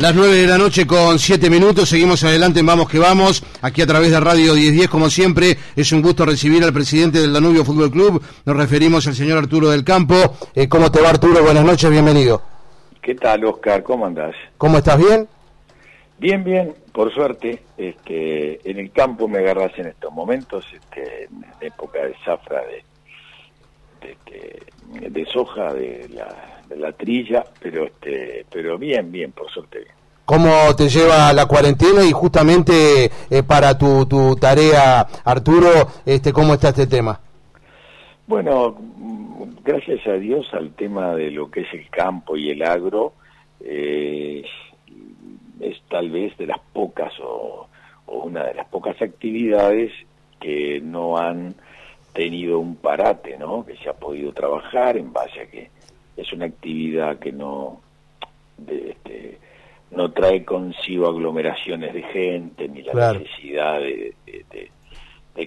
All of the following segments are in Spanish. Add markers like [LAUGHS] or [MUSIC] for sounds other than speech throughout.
Las 9 de la noche con 7 minutos, seguimos adelante Vamos que Vamos, aquí a través de Radio 1010 como siempre, es un gusto recibir al presidente del Danubio Fútbol Club, nos referimos al señor Arturo del Campo. Eh, ¿Cómo te va Arturo? Buenas noches, bienvenido. ¿Qué tal Oscar? ¿Cómo andás? ¿Cómo estás? ¿Bien? Bien, bien, por suerte, este, en el campo me agarras en estos momentos, este, en época de zafra de, de, este, de soja, de la la trilla, pero este, pero bien, bien, por suerte bien. ¿Cómo te lleva la cuarentena y justamente eh, para tu, tu tarea, Arturo, este, cómo está este tema? Bueno, gracias a Dios al tema de lo que es el campo y el agro, eh, es tal vez de las pocas o, o, una de las pocas actividades que no han tenido un parate, ¿no? Que se ha podido trabajar en base a que es una actividad que no este, no trae consigo aglomeraciones de gente ni la necesidad de,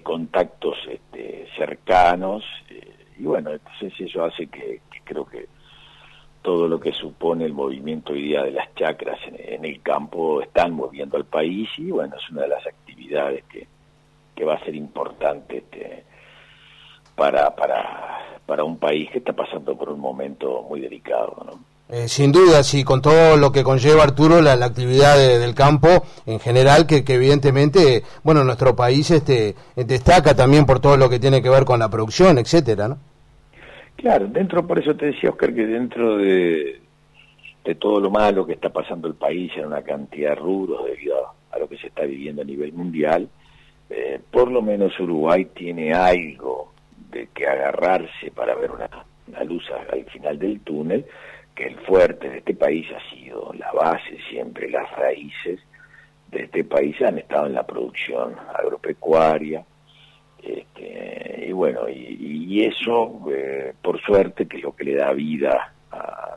contactos este, cercanos eh, y bueno entonces eso hace que, creo que todo lo que supone el movimiento hoy día de las chacras en, el campo están moviendo al país y bueno es una de las actividades que, que va a ser importante este, para, para, para un país que está pasando por un momento muy delicado. ¿no? Eh, sin duda, sí, con todo lo que conlleva Arturo la, actividad del campo en general, que, evidentemente, bueno, nuestro país este destaca también por todo lo que tiene que ver con la producción, etcétera, ¿no? Claro, dentro, por eso te decía, Oscar, que dentro de, de todo lo malo que está pasando el país en una cantidad de rubros debido a, lo que se está viviendo a nivel mundial, eh, por lo menos Uruguay tiene algo de que agarrarse para ver una, luz al final del túnel, que el fuerte de este país ha sido la base siempre, las raíces de este país han estado en la producción agropecuaria, este, y bueno, y, eso, eh, por suerte, que es lo que le da vida a,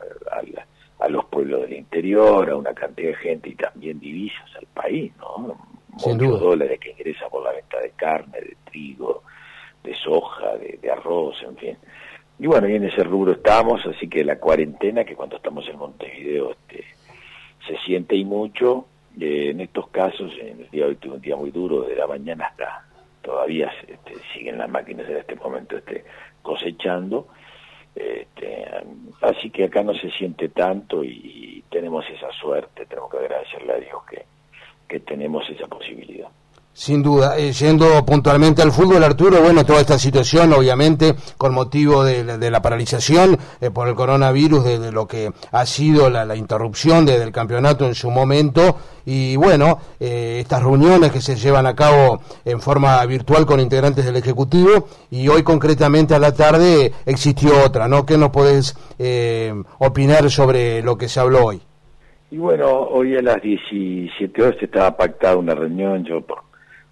a, los pueblos del interior, a una cantidad de gente y también divisas al país, ¿no? Muchos dólares que ingresan por la venta de carne, de trigo, de soja, de, arroz, en fin. Y bueno, y en ese rubro estamos, así que la cuarentena, que cuando estamos en Montevideo este, se siente y mucho, eh, en estos casos, en el día de hoy tuve un día muy duro, de la mañana hasta todavía este, siguen las máquinas en este momento este, cosechando, este, así que acá no se siente tanto y, tenemos esa suerte, tenemos que agradecerle a Dios que, que tenemos esa posibilidad. Sin duda, eh, yendo puntualmente al fútbol, Arturo, bueno, toda esta situación, obviamente, con motivo de, la paralización eh, por el coronavirus, de, lo que ha sido la, interrupción del campeonato en su momento, y bueno, eh, estas reuniones que se llevan a cabo en forma virtual con integrantes del Ejecutivo, y hoy concretamente a la tarde existió otra, ¿no? ¿Qué nos podés opinar sobre lo que se habló hoy? Y bueno, hoy a las 17 horas estaba pactada una reunión, yo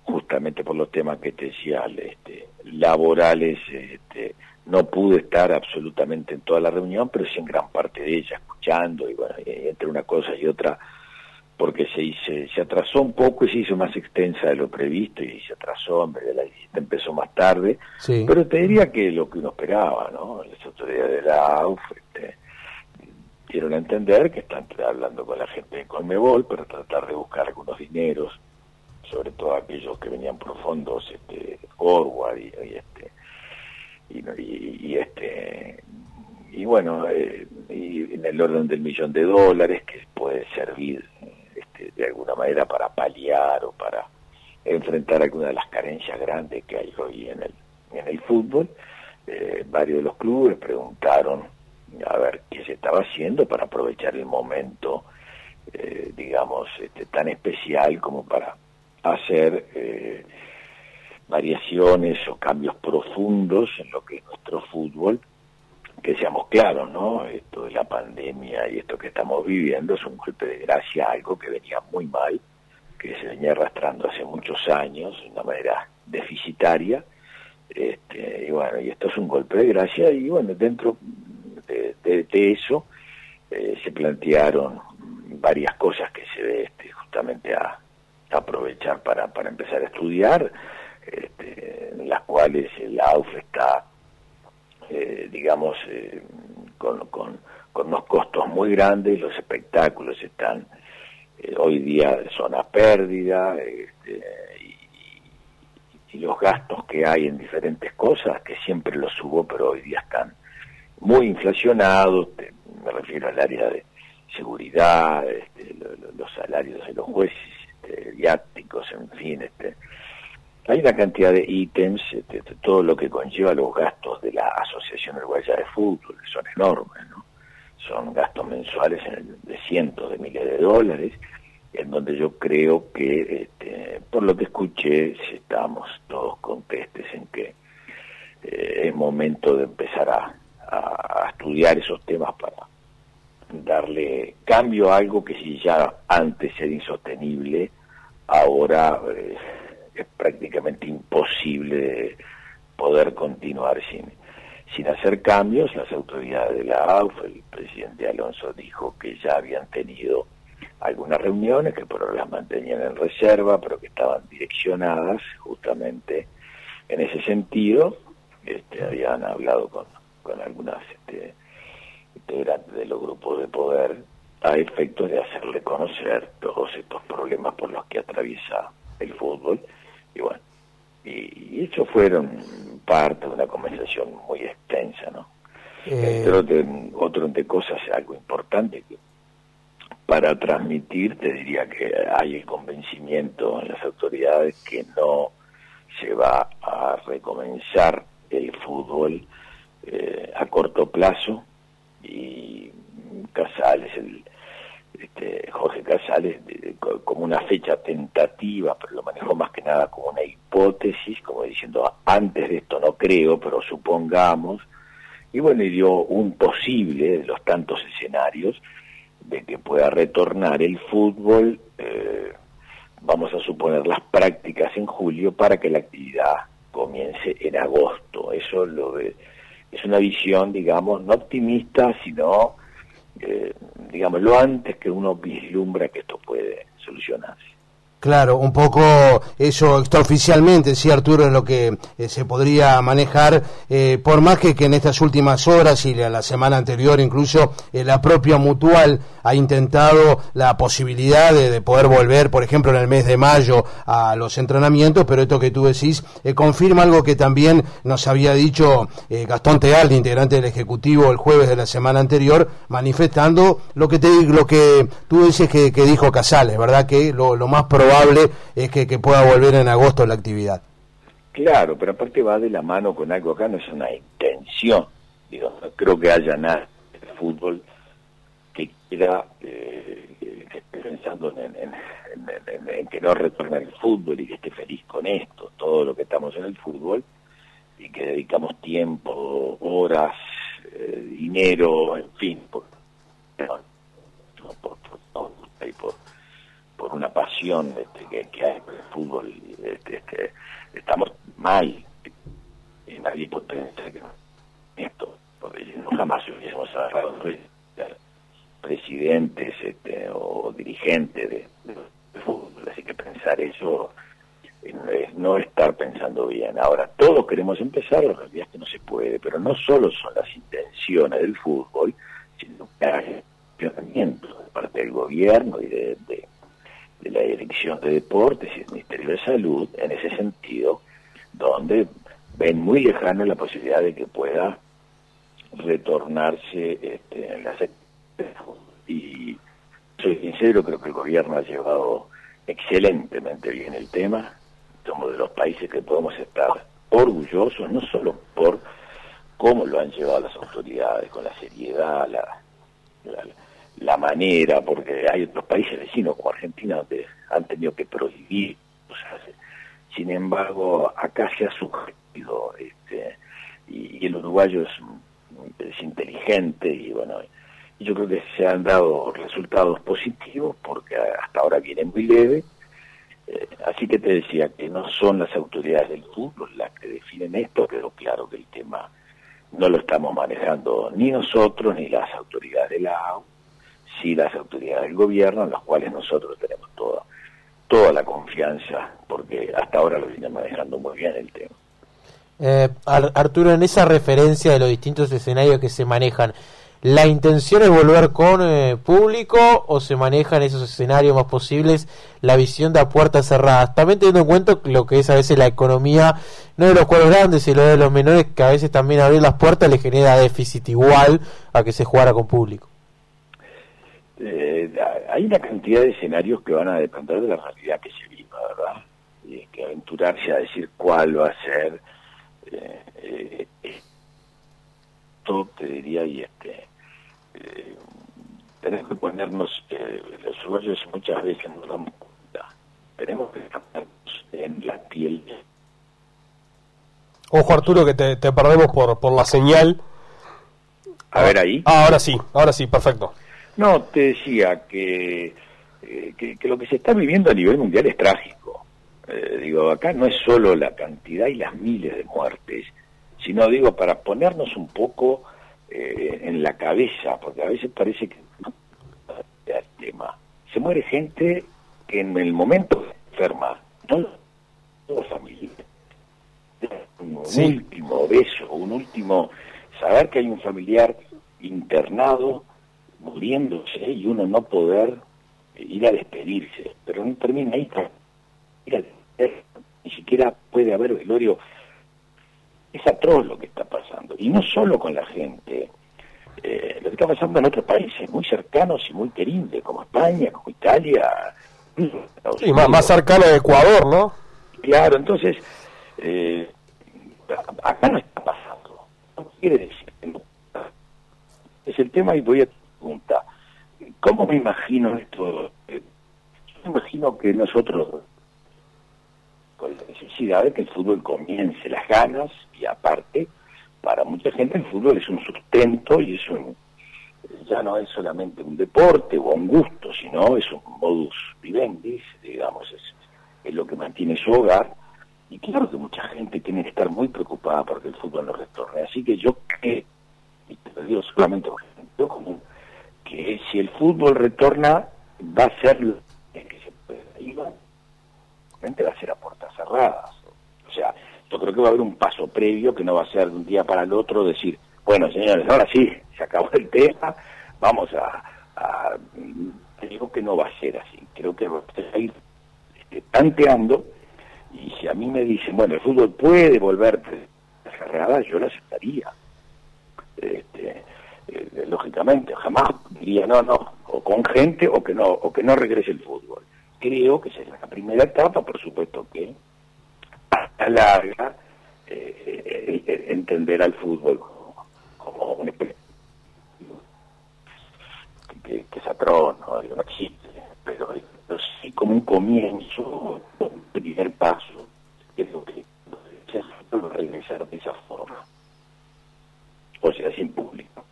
justamente por los temas que te decía, este, laborales, este, no pude estar absolutamente en toda la reunión, pero sí en gran parte de ella, escuchando, y bueno, entre una cosa y otra, porque se, hice, se atrasó un poco y se hizo más extensa de lo previsto, y se atrasó, en vez de la visita empezó más tarde, pero te diría que lo que uno esperaba, ¿no? Las autoridades de la AUF este, dieron a entender que están hablando con la gente de Conmebol para tratar de buscar algunos dineros sobre todo aquellos que venían por fondos este, forward y, este y, este y bueno eh, y en el orden del millón de dólares que puede servir este, de alguna manera para paliar o para enfrentar alguna de las carencias grandes que hay hoy en el en el fútbol eh, varios de los clubes preguntaron a ver qué se estaba haciendo para aprovechar el momento eh, digamos este, tan especial como para hacer eh, variaciones o cambios profundos en lo que es nuestro fútbol, que seamos claros, ¿no? Esto de la pandemia y esto que estamos viviendo es un golpe de gracia, algo que venía muy mal, que se venía arrastrando hace muchos años de una manera deficitaria, este, y bueno, y esto es un golpe de gracia, y bueno, dentro de, eso eh, se plantearon varias cosas que se ve este, justamente a, aprovechar para, para empezar a estudiar, este, en las cuales el AUF está, eh, digamos, eh, con, con, unos costos muy grandes, los espectáculos están eh, hoy día son a pérdida, este, y, los gastos que hay en diferentes cosas, que siempre los subo, pero hoy día están muy inflacionados, me refiero al área de seguridad, este, los salarios de los jueces, este, viáticos, en fin, este, hay una cantidad de ítems, este, todo lo que conlleva los gastos de la Asociación Uruguaya de Fútbol, que son enormes, ¿no? Son gastos mensuales de cientos de miles de dólares, en donde yo creo que, este, por lo que escuché, estamos todos contestes en que eh, es momento de empezar a, estudiar esos temas para darle cambio algo que si ya antes era insostenible, ahora eh, es prácticamente imposible poder continuar sin, sin hacer cambios. Las autoridades de la AUF, el presidente Alonso dijo que ya habían tenido algunas reuniones que por las mantenían en reserva, pero que estaban direccionadas justamente en ese sentido. Este, habían hablado con, con algunas este, integrantes de los grupos de poder a efectos de hacerle conocer todos estos problemas por los que atraviesa el fútbol. Y bueno, y, eso fueron parte de una conversación muy extensa, ¿no? Eh... Otro, otro de cosas, algo importante que para transmitir, te diría que hay el convencimiento en las autoridades que no se va a recomenzar el fútbol eh, a corto plazo y Casales, el, este, Jorge Casales, como una fecha tentativa, pero lo manejó más que nada como una hipótesis, como diciendo, antes de esto no creo, pero supongamos, y bueno, y dio un posible de los tantos escenarios, de que pueda retornar el fútbol, eh, vamos a suponer las prácticas en julio para que la actividad comience en agosto. Eso lo es una visión, digamos, no optimista, sino, eh, digamos, lo antes que uno vislumbra que esto puede solucionarse. Claro, un poco eso extraoficialmente, sí Arturo, es lo que eh, se podría manejar, eh, por más que, que, en estas últimas horas y la, semana anterior incluso eh, la propia Mutual ha intentado la posibilidad de, poder volver, por ejemplo, en el mes de mayo a los entrenamientos, pero esto que tú decís confirma algo que también nos había dicho Gastón Tealdi, integrante del Ejecutivo, el jueves de la semana anterior, manifestando lo que, te, lo que tú dices que, que dijo Casales, ¿verdad? Que lo, lo más probable es que, pueda volver en agosto la actividad. Claro, pero aparte va de la mano con algo acá, no es una intención. Digo, no creo que haya nada de fútbol que quiera, eh, que esté pensando en, en, que no retorne el fútbol y que esté feliz con esto, todo lo que estamos en el fútbol y que dedicamos tiempo, horas, eh, dinero, en fin, por, por una este, que, hay por el fútbol. Este, estamos mal. Y nadie puede pensar que esto, porque no jamás hubiésemos agarrado presidentes este, o dirigentes de, fútbol. Así que pensar eso es no estar pensando bien. Ahora, todos queremos empezar, la realidad es que no se puede, pero no solo son las intenciones del fútbol, sino que hay de parte del gobierno y de de Deportes y el Ministerio de Salud en ese sentido, donde ven muy lejano la posibilidad de que pueda retornarse este, en la y soy sincero, creo que el gobierno ha llevado excelentemente bien el tema, somos de los países que podemos estar orgullosos, no solo por cómo lo han llevado las autoridades, con la seriedad, la la manera, porque hay otros países vecinos como Argentina donde han tenido que prohibir. sin embargo, acá se ha sugerido, este, y, el uruguayo es, inteligente y bueno, yo creo que se han dado resultados positivos porque hasta ahora viene muy leve. Eh, así que te decía que no son las autoridades del fútbol las que definen esto, pero claro que el tema no lo estamos manejando ni nosotros ni las autoridades de la AU sí las autoridades del gobierno, en las cuales nosotros tenemos toda, toda la confianza, porque hasta ahora lo vienen manejando muy bien el tema. Eh, Arturo, en esa referencia de los distintos escenarios que se manejan, ¿La intención es volver con eh, público o se maneja en esos escenarios más posibles la visión de a puertas cerradas? También teniendo en cuenta lo que es a veces la economía, no de los cuadros grandes, sino de los menores, que a veces también abrir las puertas le genera déficit igual a que se jugara con público. Eh, hay una cantidad de escenarios que van a depender de la realidad que se viva, ¿verdad? Y que aventurarse a decir cuál va a ser, eh, todo te diría, y este eh, tenemos que ponernos, eh, los uruguayos muchas veces no damos cuenta, tenemos que cambiarnos en la piel. Ojo Arturo que te, perdemos por, por la señal. A ver ahí. Ah, ahora sí, ahora sí, perfecto. No, te decía que, eh, que, lo que se está viviendo a nivel mundial es trágico. Eh, digo, acá no es solo la cantidad y las miles de muertes, sino digo, para ponernos un poco eh, en la cabeza, porque a veces parece que el tema. Se muere gente que en el momento enferma, no los familiares. Un último beso, un último saber que hay un familiar internado muriéndose y uno no poder ir a despedirse, pero no termina ahí, ni siquiera puede haber velorio es atroz lo que está pasando. Y no solo con la gente, eh, lo que está pasando en otros países muy cercanos y muy queridos, como España, como Italia. Y más, más cercano de Ecuador, ¿no? Claro, entonces, eh, acá no está pasando. No quiere decir que no. Es el tema y voy a preguntar. ¿Cómo me imagino esto? Eh, yo me imagino que nosotros la necesidad de que el fútbol comience, las ganas, y aparte, para mucha gente el fútbol es un sustento y es un, ya no es solamente un deporte o un gusto, sino es un modus vivendi, digamos, es, es lo que mantiene su hogar. Y claro que mucha gente tiene que estar muy preocupada porque el fútbol no retorne. Así que yo creo, y te lo digo solamente por común, que si el fútbol retorna, va a ser lo que se puede va a ser a puertas cerradas. O sea, yo creo que va a haber un paso previo que no va a ser de un día para el otro decir, bueno, señores, ahora sí, [LAUGHS] se acabó el tema, vamos a... digo que no va a ser así, creo que va a ir este, tanteando y si a mí me dicen, bueno, el fútbol puede volver cerrada, yo lo aceptaría. Este, eh, lógicamente, jamás diría no, no, o con gente o que no, o que no regrese el fútbol creo que es la primera etapa, por supuesto que a larga eh, eh, entender al fútbol como, un que, que, es ¿no? no existe, pero, sí como un comienzo, un primer paso, creo que se regresar de esa forma, o sea, sin público.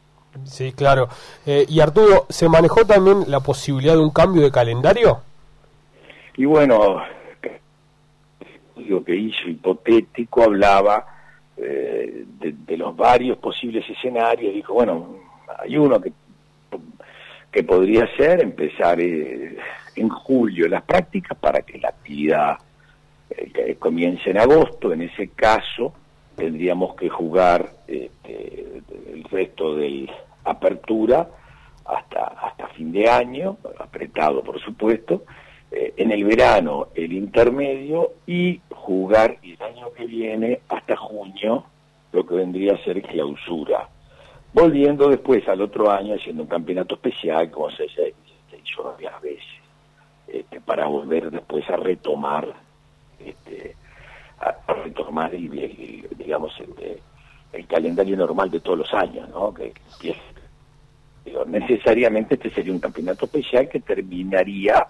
Sí, claro. Eh, y Arturo, ¿se manejó también la posibilidad de un cambio de calendario? Y bueno, lo que hizo hipotético hablaba eh, de, los varios posibles escenarios, dijo, bueno, hay uno que, que podría ser empezar eh, en julio las prácticas para que la actividad eh, comience en agosto, en ese caso tendríamos que jugar este, el resto de apertura hasta, hasta fin de año, apretado por supuesto, eh, en el verano el intermedio y jugar el año que viene hasta junio lo que vendría a ser clausura. Volviendo después al otro año haciendo un campeonato especial, como se, hizo varias veces, este, para volver después a retomar, este, a, retomar y, digamos el, calendario normal de todos los años, ¿no? Que, necesariamente este sería un campeonato especial que terminaría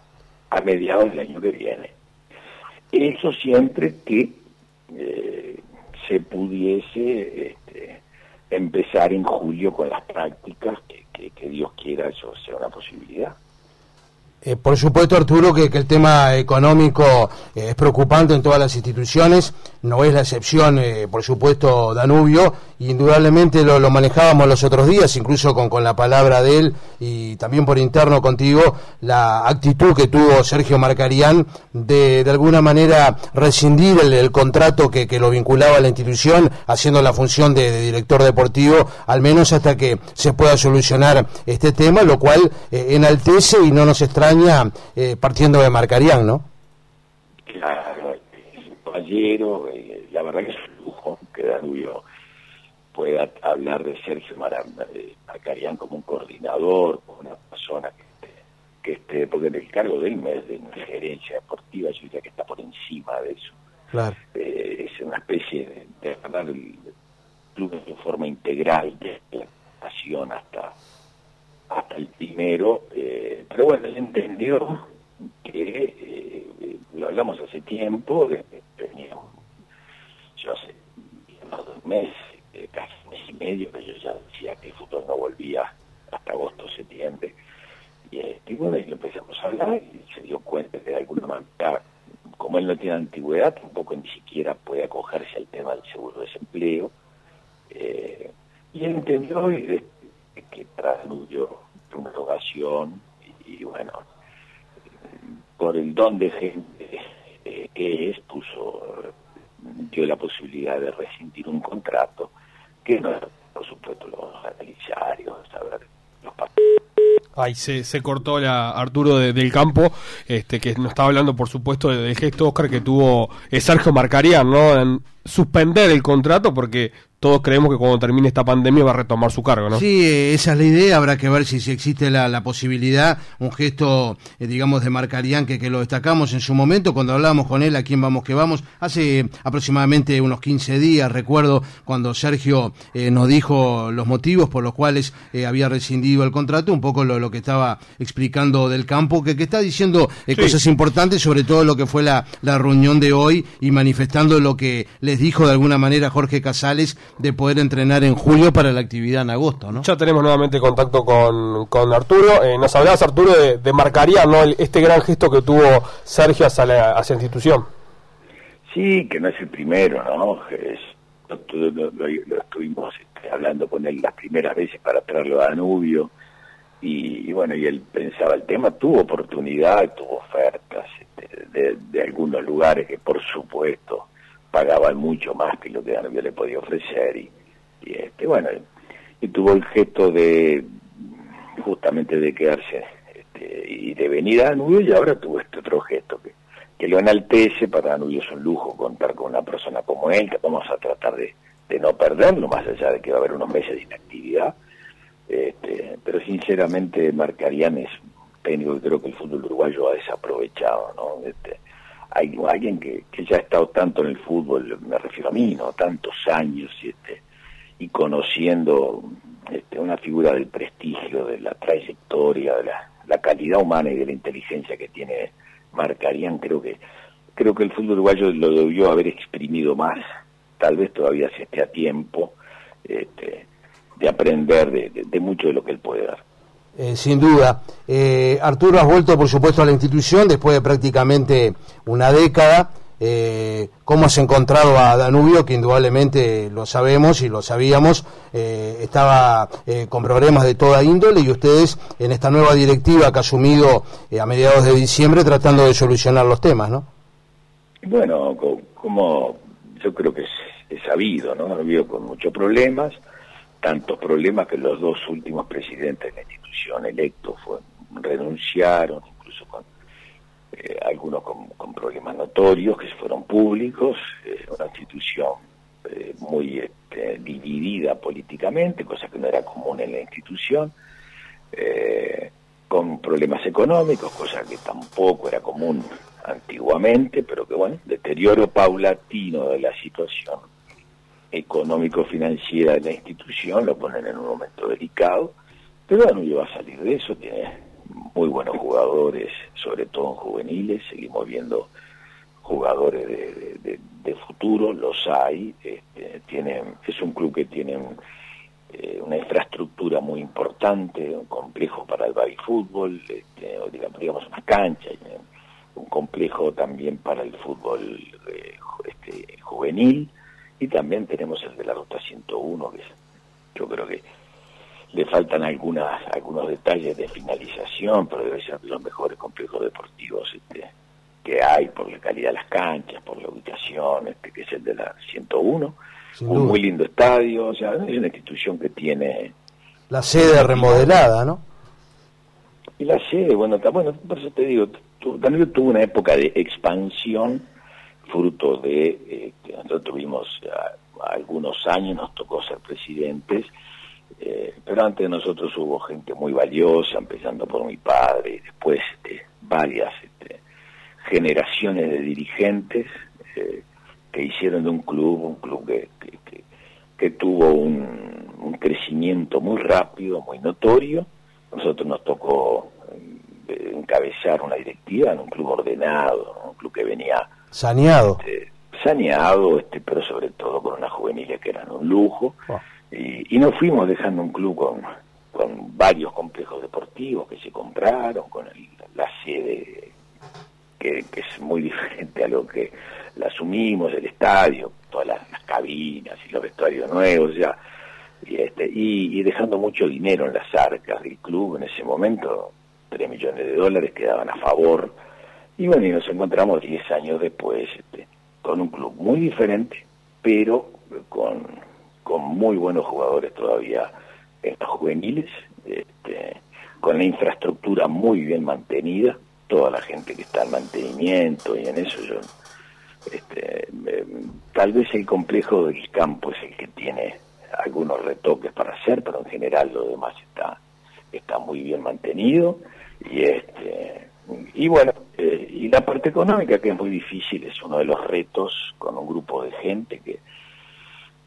a mediados del año que viene. Eso siempre que eh, se pudiese este, empezar en julio con las prácticas, que, Dios quiera eso sea una posibilidad. Eh, por supuesto, Arturo, que, el tema económico eh, es preocupante en todas las instituciones, no es la excepción, eh, por supuesto, Danubio, indudablemente lo, manejábamos los otros días, incluso con, con, la palabra de él y también por interno contigo, la actitud que tuvo Sergio Marcarián de, de alguna manera rescindir el, contrato que, que, lo vinculaba a la institución, haciendo la función de, director deportivo, al menos hasta que se pueda solucionar este tema, lo cual enaltece y no nos eh, partiendo de Marcarián, ¿no? Claro, es un caballero, eh, la verdad que es un lujo que Danubio pueda hablar de Sergio eh, Marcarián como un coordinador, como una persona que esté, porque en el cargo de él es de una gerencia deportiva, yo diría que está por encima de eso. Claro. es una especie de, de hablar el club de forma integral, de la hasta hasta el primero, eh, pero bueno, él entendió que, eh, lo hablamos hace tiempo, teníamos, yo hace más de un mes, eh, casi un mes y medio, que yo ya decía que el fútbol no volvía hasta agosto, septiembre, y, bueno, y lo empezamos a hablar y se dio cuenta que de alguna manera, como él no tiene antigüedad, tampoco ni siquiera puede acogerse al tema del seguro de desempleo, y él entendió y que trasludió una rogación y, bueno, por el don de gente que es, puso, dio la posibilidad de rescindir un contrato que no, por supuesto, lo vamos a analizar y vamos a ver los Ahí se, se cortó la Arturo del campo, este que nos estaba hablando, por supuesto, del gesto Oscar que tuvo eh, Sergio Marcarián, ¿no? En suspender el contrato porque todos creemos que cuando termine esta pandemia va a retomar su cargo, ¿no? Sí, esa es la idea, habrá que ver si, si existe la, la, posibilidad, un gesto, eh, digamos, de Marcarián que, que lo destacamos en su momento, cuando hablábamos con él, a quién vamos que vamos, hace aproximadamente unos 15 días, recuerdo, cuando Sergio eh, nos dijo los motivos por los cuales eh, había rescindido el contrato, un poco lo, lo que estaba explicando del campo, que, que está diciendo cosas importantes, sobre todo lo que fue la, la reunión de hoy y manifestando lo que les dijo de alguna manera Jorge Casales de poder entrenar en julio para la actividad en agosto, ¿no? Ya tenemos nuevamente contacto con, con Arturo. Eh, nos hablabas, Arturo, de, de marcaría ¿no? este gran gesto que tuvo Sergio hacia la, hacia institución. Sí, que no es el primero, ¿no? Es, lo, estuvimos este, hablando con él las primeras veces para traerlo a Danubio. Y, bueno, y él pensaba el tema, tuvo oportunidad, tuvo ofertas este, de, de algunos lugares que por supuesto pagaban mucho más que lo que Danubio le podía ofrecer y, este bueno y tuvo el gesto de justamente de quedarse este, y de venir a Danubio y ahora tuvo este otro gesto que, que lo enaltece para Danubio es un lujo contar con una persona como él que vamos a tratar de, de no perderlo más allá de que va a haber unos meses de inactividad este, pero sinceramente Marcarían es un técnico que creo que el fútbol uruguayo ha desaprovechado ¿no? Este, hay alguien que, que ya ha estado tanto en el fútbol, me refiero a mí, ¿no? Tantos años y, este, y conociendo este, una figura del prestigio, de la trayectoria, de la, calidad humana y de la inteligencia que tiene Marcarían, creo que creo que el fútbol uruguayo lo debió haber exprimido más, tal vez todavía se esté a tiempo este, de aprender de, de mucho de lo que él puede dar. Eh, sin duda. Eh, Arturo, has vuelto, por supuesto, a la institución después de prácticamente una década. Eh, ¿Cómo has encontrado a Danubio, que indudablemente lo sabemos y lo sabíamos, estaba con problemas de toda índole y ustedes en esta nueva directiva que ha asumido a mediados de diciembre tratando de solucionar los temas, ¿no? Bueno, como yo creo que es, sabido, ¿no? Danubio con muchos problemas, tantos problemas que los dos últimos presidentes de institución electos fue, renunciaron, incluso con eh, algunos con, problemas notorios que fueron públicos, eh, una institución eh, muy este, dividida políticamente, cosa que no era común en la institución, con problemas económicos, cosa que tampoco era común antiguamente, pero que bueno, deterioro paulatino de la situación económico-financiera de la institución, lo ponen en un momento delicado, pero Danubio va a salir de eso, tiene muy buenos jugadores, sobre todo en juveniles, seguimos viendo jugadores de, futuro, los hay, este, tienen, es un club que tiene eh, una infraestructura muy importante, un complejo para el baby fútbol, este, digamos una cancha, un complejo también para el fútbol este, juvenil y también tenemos el de la ruta 101 que yo creo que le faltan algunas algunos detalles de finalización, pero debe ser de los mejores complejos deportivos este, que hay por la calidad de las canchas, por la ubicación, este, que es el de la 101. un muy lindo estadio, o sea, es una institución que tiene... La sede remodelada, ¿no? Y la sede, bueno, bueno por eso te digo, también tuvo una época de expansión fruto de, que nosotros tuvimos algunos años, nos tocó ser presidentes, eh, pero antes de nosotros hubo gente muy valiosa, empezando por mi padre, y después este, varias este, generaciones de dirigentes eh, que hicieron de un club un club que, que, tuvo un, un, crecimiento muy rápido, muy notorio. Nosotros nos tocó eh, encabezar una directiva en un club ordenado, un club que venía saneado, este, saneado, este, pero sobre todo con unas juveniles que eran un lujo. Oh. Y, y, nos fuimos dejando un club con, con varios complejos deportivos que se compraron, con la sede que, es muy [LAUGHS] diferente a lo que la asumimos, el estadio, todas las, cabinas y los vestuarios nuevos, ya, y, este, y, dejando mucho dinero en las arcas del club en ese momento, 3 millones de dólares quedaban a favor, y bueno, y nos encontramos 10 años después este, con un club muy diferente, pero con, con muy buenos jugadores todavía en los juveniles, este, con la infraestructura muy bien mantenida, toda la gente que está en mantenimiento y en eso yo este, tal vez el complejo del campo es el que tiene algunos retoques para hacer pero en general lo demás está está muy bien mantenido y este y bueno eh, y la parte económica que es muy difícil es uno de los retos con un grupo de gente que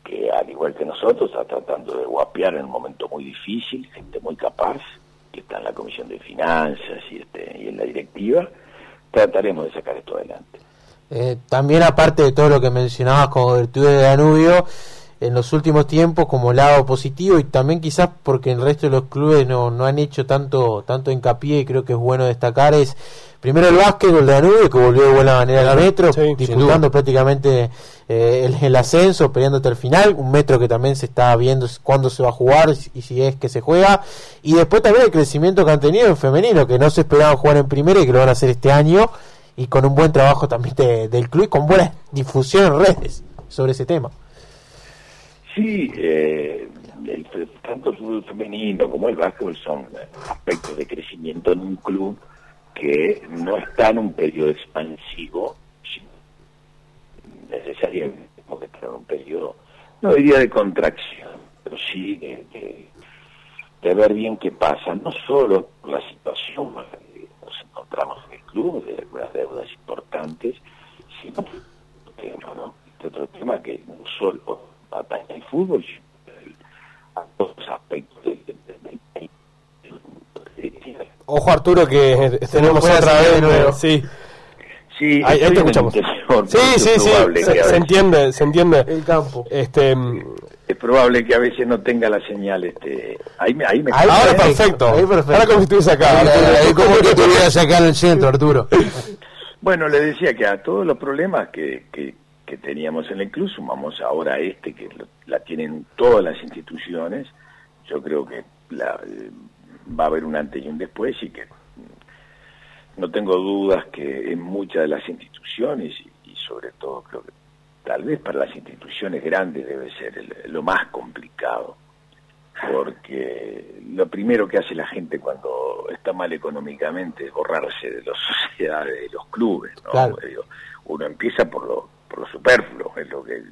que al igual que nosotros está tratando de guapear en un momento muy difícil gente muy capaz que está en la Comisión de Finanzas y, este, y en la directiva, trataremos de sacar esto adelante. Eh, también aparte de todo lo que mencionabas como virtud de Danubio, en los últimos tiempos como lado positivo y también quizás porque el resto de los clubes no, no han hecho tanto tanto hincapié y creo que es bueno destacar es primero el básquet el Danubio que volvió de buena manera al metro disputando prácticamente eh, el, ascenso peleando hasta el final un metro que también se está viendo cuándo se va a jugar y si es que se juega. Y después también el crecimiento que han tenido en femenino que no se esperaba jugar en primera y que lo van a hacer este año y con un buen trabajo también del club y con buena difusión en redes sobre ese tema. Sí, eh, tanto el fútbol femenino como el básquetbol son aspectos de crecimiento en un club que no está en un periodo expansivo, necesariamente porque está en un periodo, no diría de contracción, pero sí de, de, ver bien qué pasa, no solo la situación nos encontramos en el club, de algunas deudas importantes, sino ¿no? este otro tema que no solo atañe el fútbol, a todos los aspectos del país. Ojo Arturo que tenemos otra vez nuevo. Sí. Sí, ahí, te escuchamos. sí, sí, sí, se, entiende, se entiende. El campo. Este, es probable que a veces no tenga la señal. Este, ahí me, ahí me ahora, perfecto. ahí perfecto. Ahora como si estuviese acá. Ahí, como que estuvieras acá en el centro, Arturo. Bueno, le decía que a todos los problemas que, que, que teníamos en el club, sumamos ahora este que la tienen todas las instituciones, yo creo que la, eh, va a haber un antes y un después y que no tengo dudas que en muchas de las instituciones y, sobre todo creo que tal vez para las instituciones grandes debe ser lo más complicado porque lo primero que hace la gente cuando está mal económicamente es borrarse de las [LAUGHS] sociedades, de los clubes, ¿no? Uno empieza por lo por lo superfluo, es lo que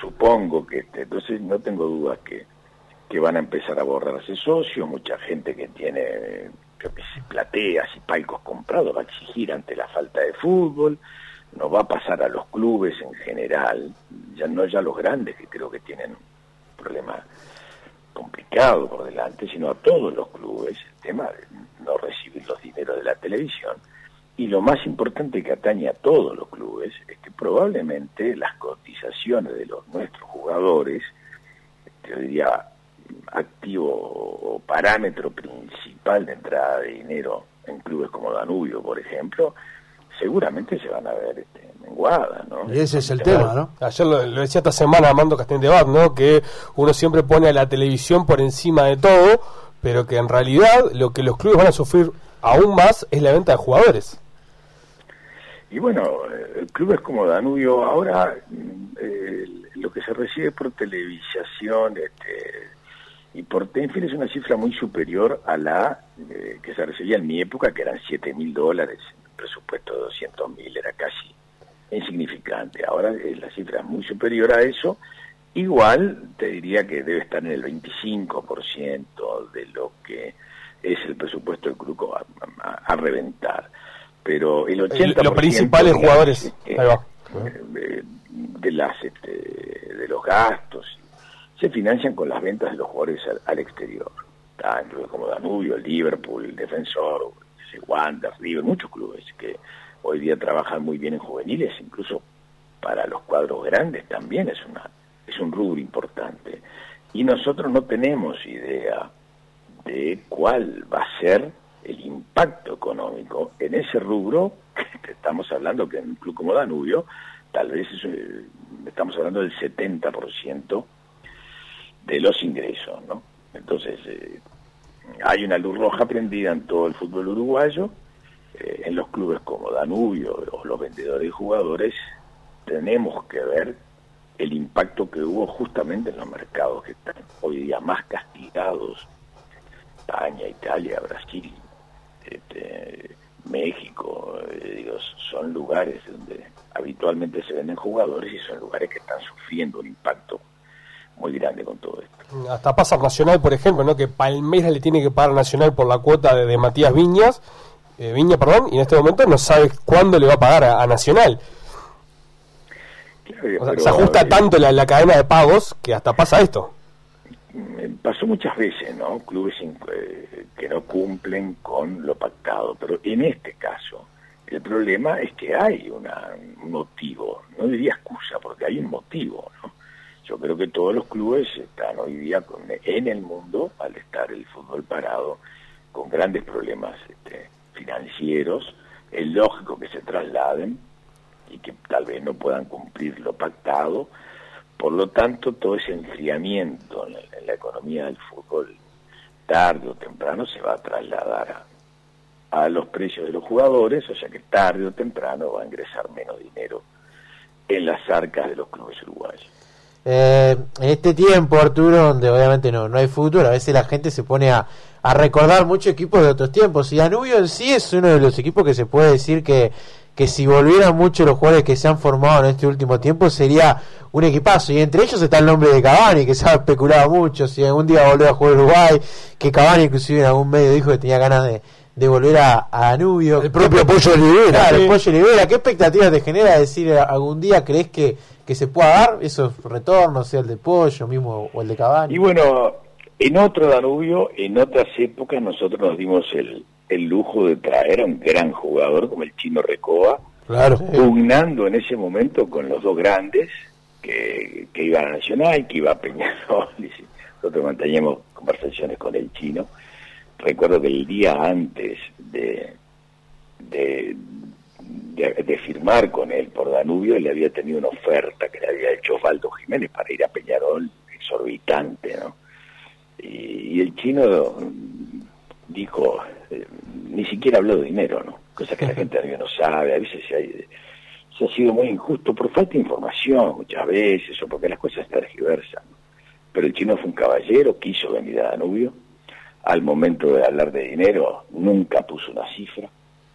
supongo que, este, entonces no tengo dudas que, que van a empezar a borrarse socios, mucha gente que tiene plateas y palcos comprados va a exigir ante la falta de fútbol, no va a pasar a los clubes en general, ya no ya los grandes que creo que tienen un problema complicado por delante, sino a todos los clubes, el tema de no recibir los dineros de la televisión, y lo más importante que atañe a todos los clubes es que probablemente las cotizaciones de los nuestros jugadores, yo diría activo o parámetro principal de entrada de dinero en clubes como Danubio, por ejemplo, seguramente se van a ver este, menguadas, ¿no? Y ese es el tema, ¿no? Ayer lo, decía esta semana Armando Castendebat, ¿no? Que uno siempre pone a la televisión por encima de todo, pero que en realidad lo que los clubes van a sufrir aún más es la venta de jugadores. Y bueno, el club es como Danubio ahora, eh, lo que se recibe por televisación este, y por en fin es una cifra muy superior a la eh, que se recibía en mi época, que eran 7 mil dólares, el presupuesto de 200 mil era casi insignificante. Ahora eh, la cifra es muy superior a eso. Igual te diría que debe estar en el 25% de lo que es el presupuesto del club a, reventar. Pero el 80%... Los principales jugadores... Eh, de, las este, de los gastos se financian con las ventas de los jugadores al, exterior. Tanto como Danubio, Liverpool, Defensor, Wander, River, muchos clubes que hoy día trabajan muy bien en juveniles, incluso para los cuadros grandes también es una es un rubro importante. Y nosotros no tenemos idea de cuál va a ser el impacto económico en ese rubro [LAUGHS] que estamos hablando que en un club como Danubio tal vez eh, estamos hablando del 70% de los ingresos, ¿no? Entonces, eh, hay una luz roja prendida en todo el fútbol uruguayo, eh, en los clubes como Danubio o los vendedores de jugadores, tenemos que ver el impacto que hubo justamente en los mercados que están hoy día más castigados, España, Italia, Brasil, este, México, eh, digo, son lugares donde habitualmente se venden jugadores y son lugares que están sufriendo un impacto muy grande con todo esto. Hasta pasa Nacional, por ejemplo, ¿no? que Palmeiras le tiene que pagar a Nacional por la cuota de, Matías Viñas, eh, Viña, perdón, y en este momento no sabe cuándo le va a pagar a, Nacional. se ajusta tanto la, la cadena de pagos que hasta pasa esto. Mm, pasó muchas veces, ¿no? Clubes eh, que no cumplen con lo pactado, pero en este caso el problema es que hay una, un motivo, no diría excusa, porque hay un motivo, ¿no? Yo creo que todos los clubes están hoy día en el mundo, al estar el fútbol parado, con grandes problemas este, financieros. Es lógico que se trasladen y que tal vez no puedan cumplir lo pactado. Por lo tanto, todo ese enfriamiento en la, economía del fútbol, tarde o temprano, se va a trasladar a, a los precios de los jugadores, o sea que tarde o temprano va a ingresar menos dinero en las arcas de los clubes uruguayos. Eh, en este tiempo, Arturo, donde obviamente no, no hay futuro, a veces la gente se pone a, a recordar muchos equipos de otros tiempos. Y Danubio en sí es uno de los equipos que se puede decir que, que si volvieran mucho los jugadores que se han formado en este último tiempo, sería un equipazo. Y entre ellos está el nombre de Cavani, que se ha especulado mucho. Si algún día volvió a jugar Uruguay, que Cavani, inclusive en algún medio, dijo que tenía ganas de, de volver a, a Danubio. El propio Pollo Olivera. el Pollo Olivera. ¿Qué expectativas te genera decir algún día crees que que se pueda dar esos retornos, sea el de Pollo mismo o el de Cavani. Y bueno, en otro Danubio, en otras épocas, nosotros nos dimos el, el lujo de traer a un gran jugador como el chino Recoba, claro, pugnando en ese momento con los dos grandes que, que iban a Nacional, que iba a Peñarol, [LAUGHS] y nosotros manteníamos conversaciones con el chino. Recuerdo que el día antes de, de, firmar con él por Danubio, le había tenido una oferta que le había hecho Osvaldo Jiménez para ir a Peñarol, exorbitante, ¿no? Y, el chino dijo, eh, ni siquiera habló de dinero, ¿no? Cosa que la gente de no sabe, a veces se ha, sido muy injusto por falta de información muchas veces, o porque las cosas tergiversan. Pero el chino fue un caballero, quiso venir a Danubio, al momento de hablar de dinero nunca puso una cifra,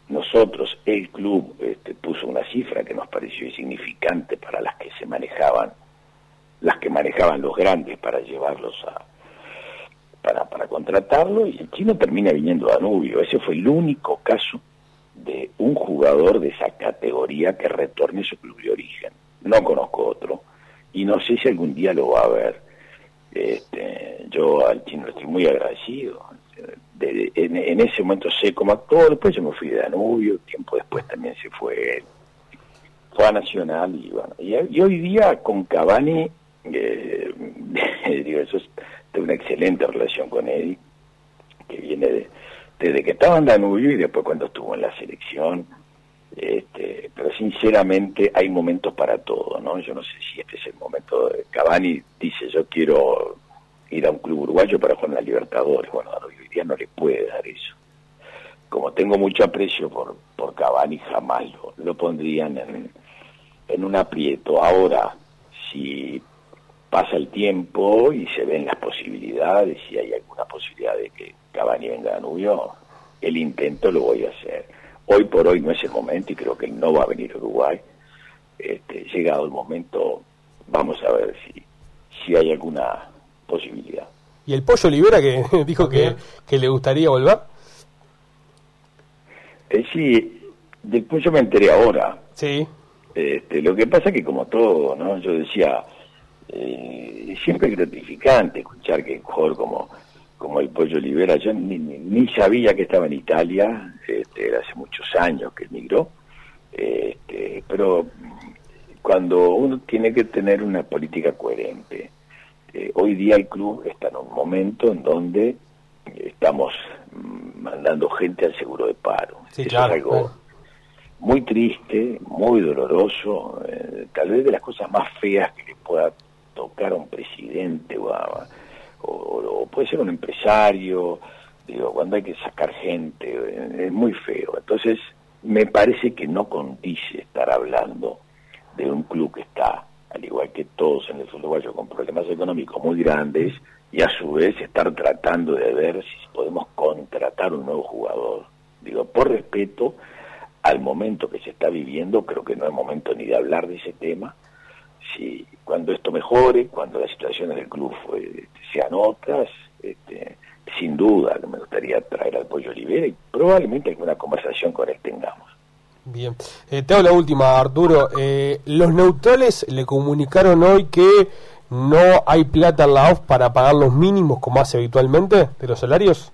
nosotros, el club, este, puso una cifra que nos pareció insignificante para las que se manejaban, las que manejaban los grandes para llevarlos a, para, para contratarlo, y el chino termina viniendo a Danubio. Ese fue el único caso de un jugador de esa categoría que retorne a su club de origen. No conozco otro, y no sé si algún día lo va a ver. Este, yo al chino estoy muy agradecido en, ese momento sé cómo actuó, después yo me fui de Danubio, tiempo después también se fue, fue a Nacional y bueno, y, hoy día con Cavani Eh, [LAUGHS] digo, eso es de una excelente relación con Eddie, que viene desde que estaba en Danubio y después cuando estuvo en la selección. Este, pero sinceramente hay momentos para todo, ¿no? Yo no sé si este es el momento de Cavani dice yo quiero ir a un club uruguayo para jugar en la Libertadores. Bueno, hoy día no le puede dar eso. Como tengo mucho aprecio por, por Cavani, jamás lo, lo pondrían en, en un aprieto. Ahora, si pasa el tiempo y se ven las posibilidades, si hay alguna posibilidad de que Cavani venga a Danubio, el intento lo voy a hacer. Hoy por hoy no es el momento y creo que no va a venir a Uruguay. Este, llegado el momento, vamos a ver si, si hay alguna posibilidad. ¿Y el Pollo Olivera que [LAUGHS] dijo que, que le gustaría volver? Eh, sí, del Pollo me enteré ahora. Sí. Este, lo que pasa que como todo, ¿no? Yo decía, eh, siempre es gratificante escuchar que un jugador como, como el Pollo Olivera, yo ni, ni, sabía que estaba en Italia, este, hace muchos años que emigró, este, pero cuando uno tiene que tener una política coherente, eh, hoy día el club está en un momento en donde estamos mandando gente al seguro de paro. Eso es algo muy triste, muy doloroso, eh, tal vez de las cosas más feas que le pueda tocar a un presidente o, o, puede ser un empresario, digo, cuando hay que sacar gente, es muy feo. Entonces, me parece que no condice estar hablando de un club que está al igual que todos en el uruguayo, con problemas económicos muy grandes, y a su vez estar tratando de ver si podemos contratar un nuevo jugador. Digo, por respeto al momento que se está viviendo, creo que no es momento ni de hablar de ese tema. Si cuando esto mejore, cuando las situaciones del club sean otras, este, sin duda que me gustaría traer al Pollo Olivera y probablemente alguna conversación con él tengamos. Bien, eh, te hago la última, Arturo. Eh, los neutrales le comunicaron hoy que no hay plata en la OFF para pagar los mínimos como hace habitualmente de los salarios.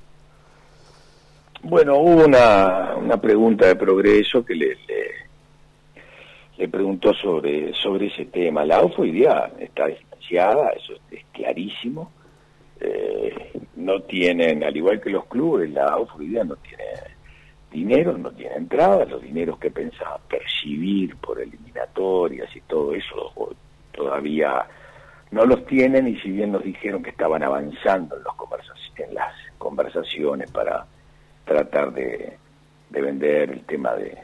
Bueno, hubo una, una pregunta de progreso que le, le, preguntó sobre, sobre ese tema. La OFF hoy día está distanciada, eso es, clarísimo. Eh, no tienen, al igual que los clubes, la OFF hoy día no tiene dinero, no tiene entrada, los dineros que pensaban percibir por eliminatorias y todo eso todavía no los tienen y si bien nos dijeron que estaban avanzando en, los en las conversaciones para tratar de, vender el tema de,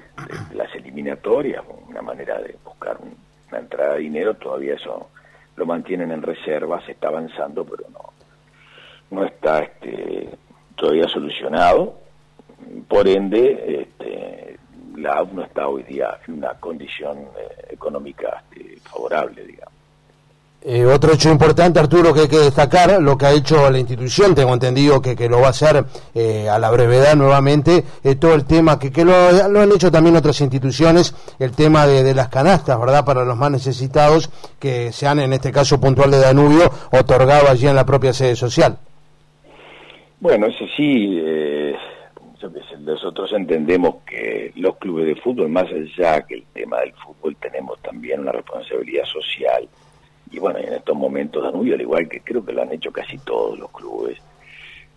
las eliminatorias, una manera de buscar una entrada de dinero, todavía eso lo mantienen en reserva, se está avanzando, pero no, no está este, todavía solucionado por ende, este, la AUF no está hoy día en una condición eh, económica este, favorable, digamos. Eh, otro hecho importante, Arturo, que hay que destacar, lo que ha hecho la institución, tengo entendido que, que lo va a hacer eh, a la brevedad nuevamente, todo el tema que, que lo, han hecho también otras instituciones, el tema de, de, las canastas, ¿verdad?, para los más necesitados, que se han, en este caso puntual de Danubio, otorgado allí en la propia sede social. Bueno, eso sí, nosotros entendemos que los clubes de fútbol, más allá que el tema del fútbol, tenemos también una responsabilidad social. Y bueno, en estos momentos Danubio, al igual que creo que lo han hecho casi todos los clubes,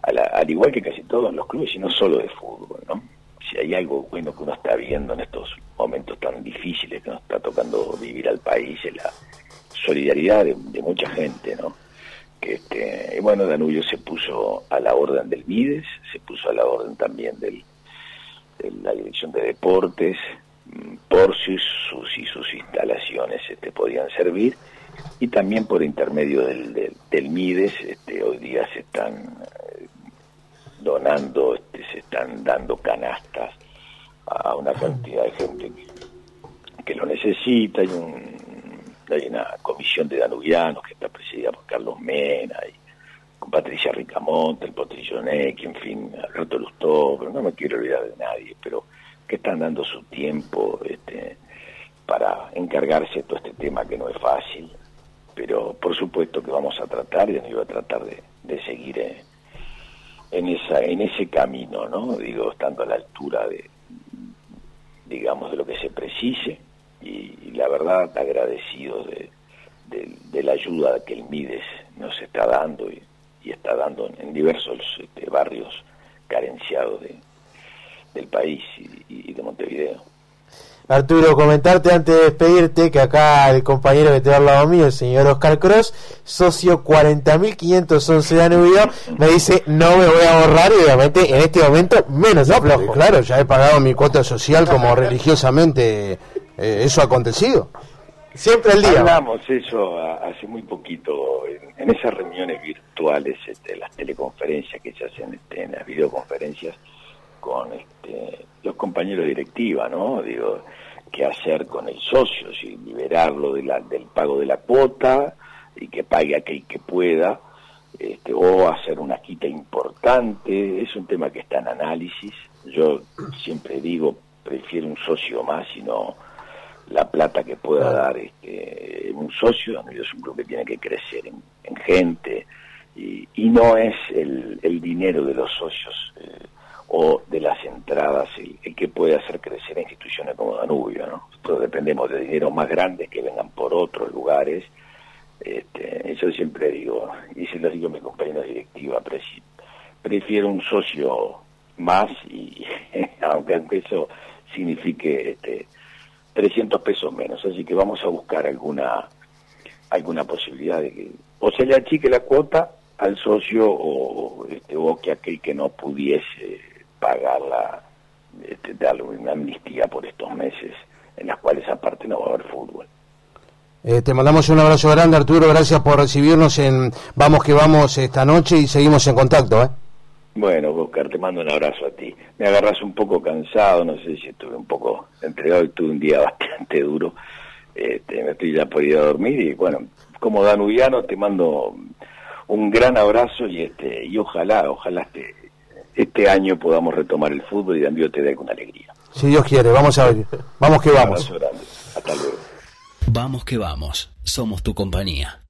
al, igual que casi todos los clubes, y no solo de fútbol, ¿no? Si hay algo bueno que uno está viendo en estos momentos tan difíciles que nos está tocando vivir al país, es la solidaridad de, mucha gente, ¿no? Este, bueno, Danubio se puso a la orden del Mides, se puso a la orden también del, de la Dirección de Deportes, mm, por si sus, y sus instalaciones este, podían servir, y también por intermedio del, del, Mides, este, hoy día se están eh, donando, este, se están dando canastas a una cantidad de gente que, lo necesita, y un, hay una comisión de danubianos que está presidida por Carlos Mena y con Patricia Ricamonte, el Potrillo en fin, Alberto Lustó, pero no me quiero olvidar de nadie, pero que están dando su tiempo este, para encargarse de todo este tema que no es fácil, pero por supuesto que vamos a tratar, y voy a tratar de, seguir en, esa, en ese camino, ¿no? Digo, estando a la altura de, digamos, de lo que se precise, y, la verdad agradecido de, la ayuda que el Mides nos está dando y, está dando en, diversos este, barrios carenciados de, del país y de Montevideo. Arturo, comentarte antes de despedirte que acá el compañero que te da al lado mío, el señor Oscar Cross, socio 40.511 de Danubio, me dice no me voy a borrar y obviamente en este momento menos no, Claro, ya he pagado mi cuota social como religiosamente eh, eso ha acontecido. Siempre el día. Hablamos eso hace muy poquito en, esas reuniones virtuales, este, las teleconferencias que se hacen este, en las videoconferencias con este, los compañeros de directiva, ¿no? Digo, qué hacer con el socio, si liberarlo de la, del pago de la cuota y que pague aquel que pueda, este, o hacer una quita importante, es un tema que está en análisis. Yo siempre digo, prefiero un socio más y no la plata que pueda dar este, un socio, es un club que tiene que crecer en, gente y, y, no es el, el dinero de los socios. Eh, o de las entradas el, que puede hacer crecer instituciones como Danubio. ¿no? Nosotros dependemos de dinero más grandes que vengan por otros lugares. Este, eso siempre digo, y se lo digo a mi compañero de directiva, prefiero un socio más, y [LAUGHS] aunque, eso signifique este, 300 pesos menos. Así que vamos a buscar alguna alguna posibilidad de que o se le achique la cuota al socio o, este, o que aquel que no pudiese pagarla, este, darle una amnistía por estos meses, en las cuales aparte no va a haber fútbol. Eh, te mandamos un abrazo grande, Arturo. Gracias por recibirnos en Vamos que Vamos esta noche y seguimos en contacto. ¿eh? Bueno, Oscar, te mando un abrazo a ti. Me agarras un poco cansado, no sé si estuve un poco entregado y tuve un día [LAUGHS] bastante duro. Este, me estoy ya podido dormir y bueno, como danubiano te mando un gran abrazo y este y ojalá, ojalá este, este año podamos retomar el fútbol y también te dé con alegría. Si Dios quiere, vamos a ver. Vamos que vamos. Hasta luego. Vamos que vamos. Somos tu compañía.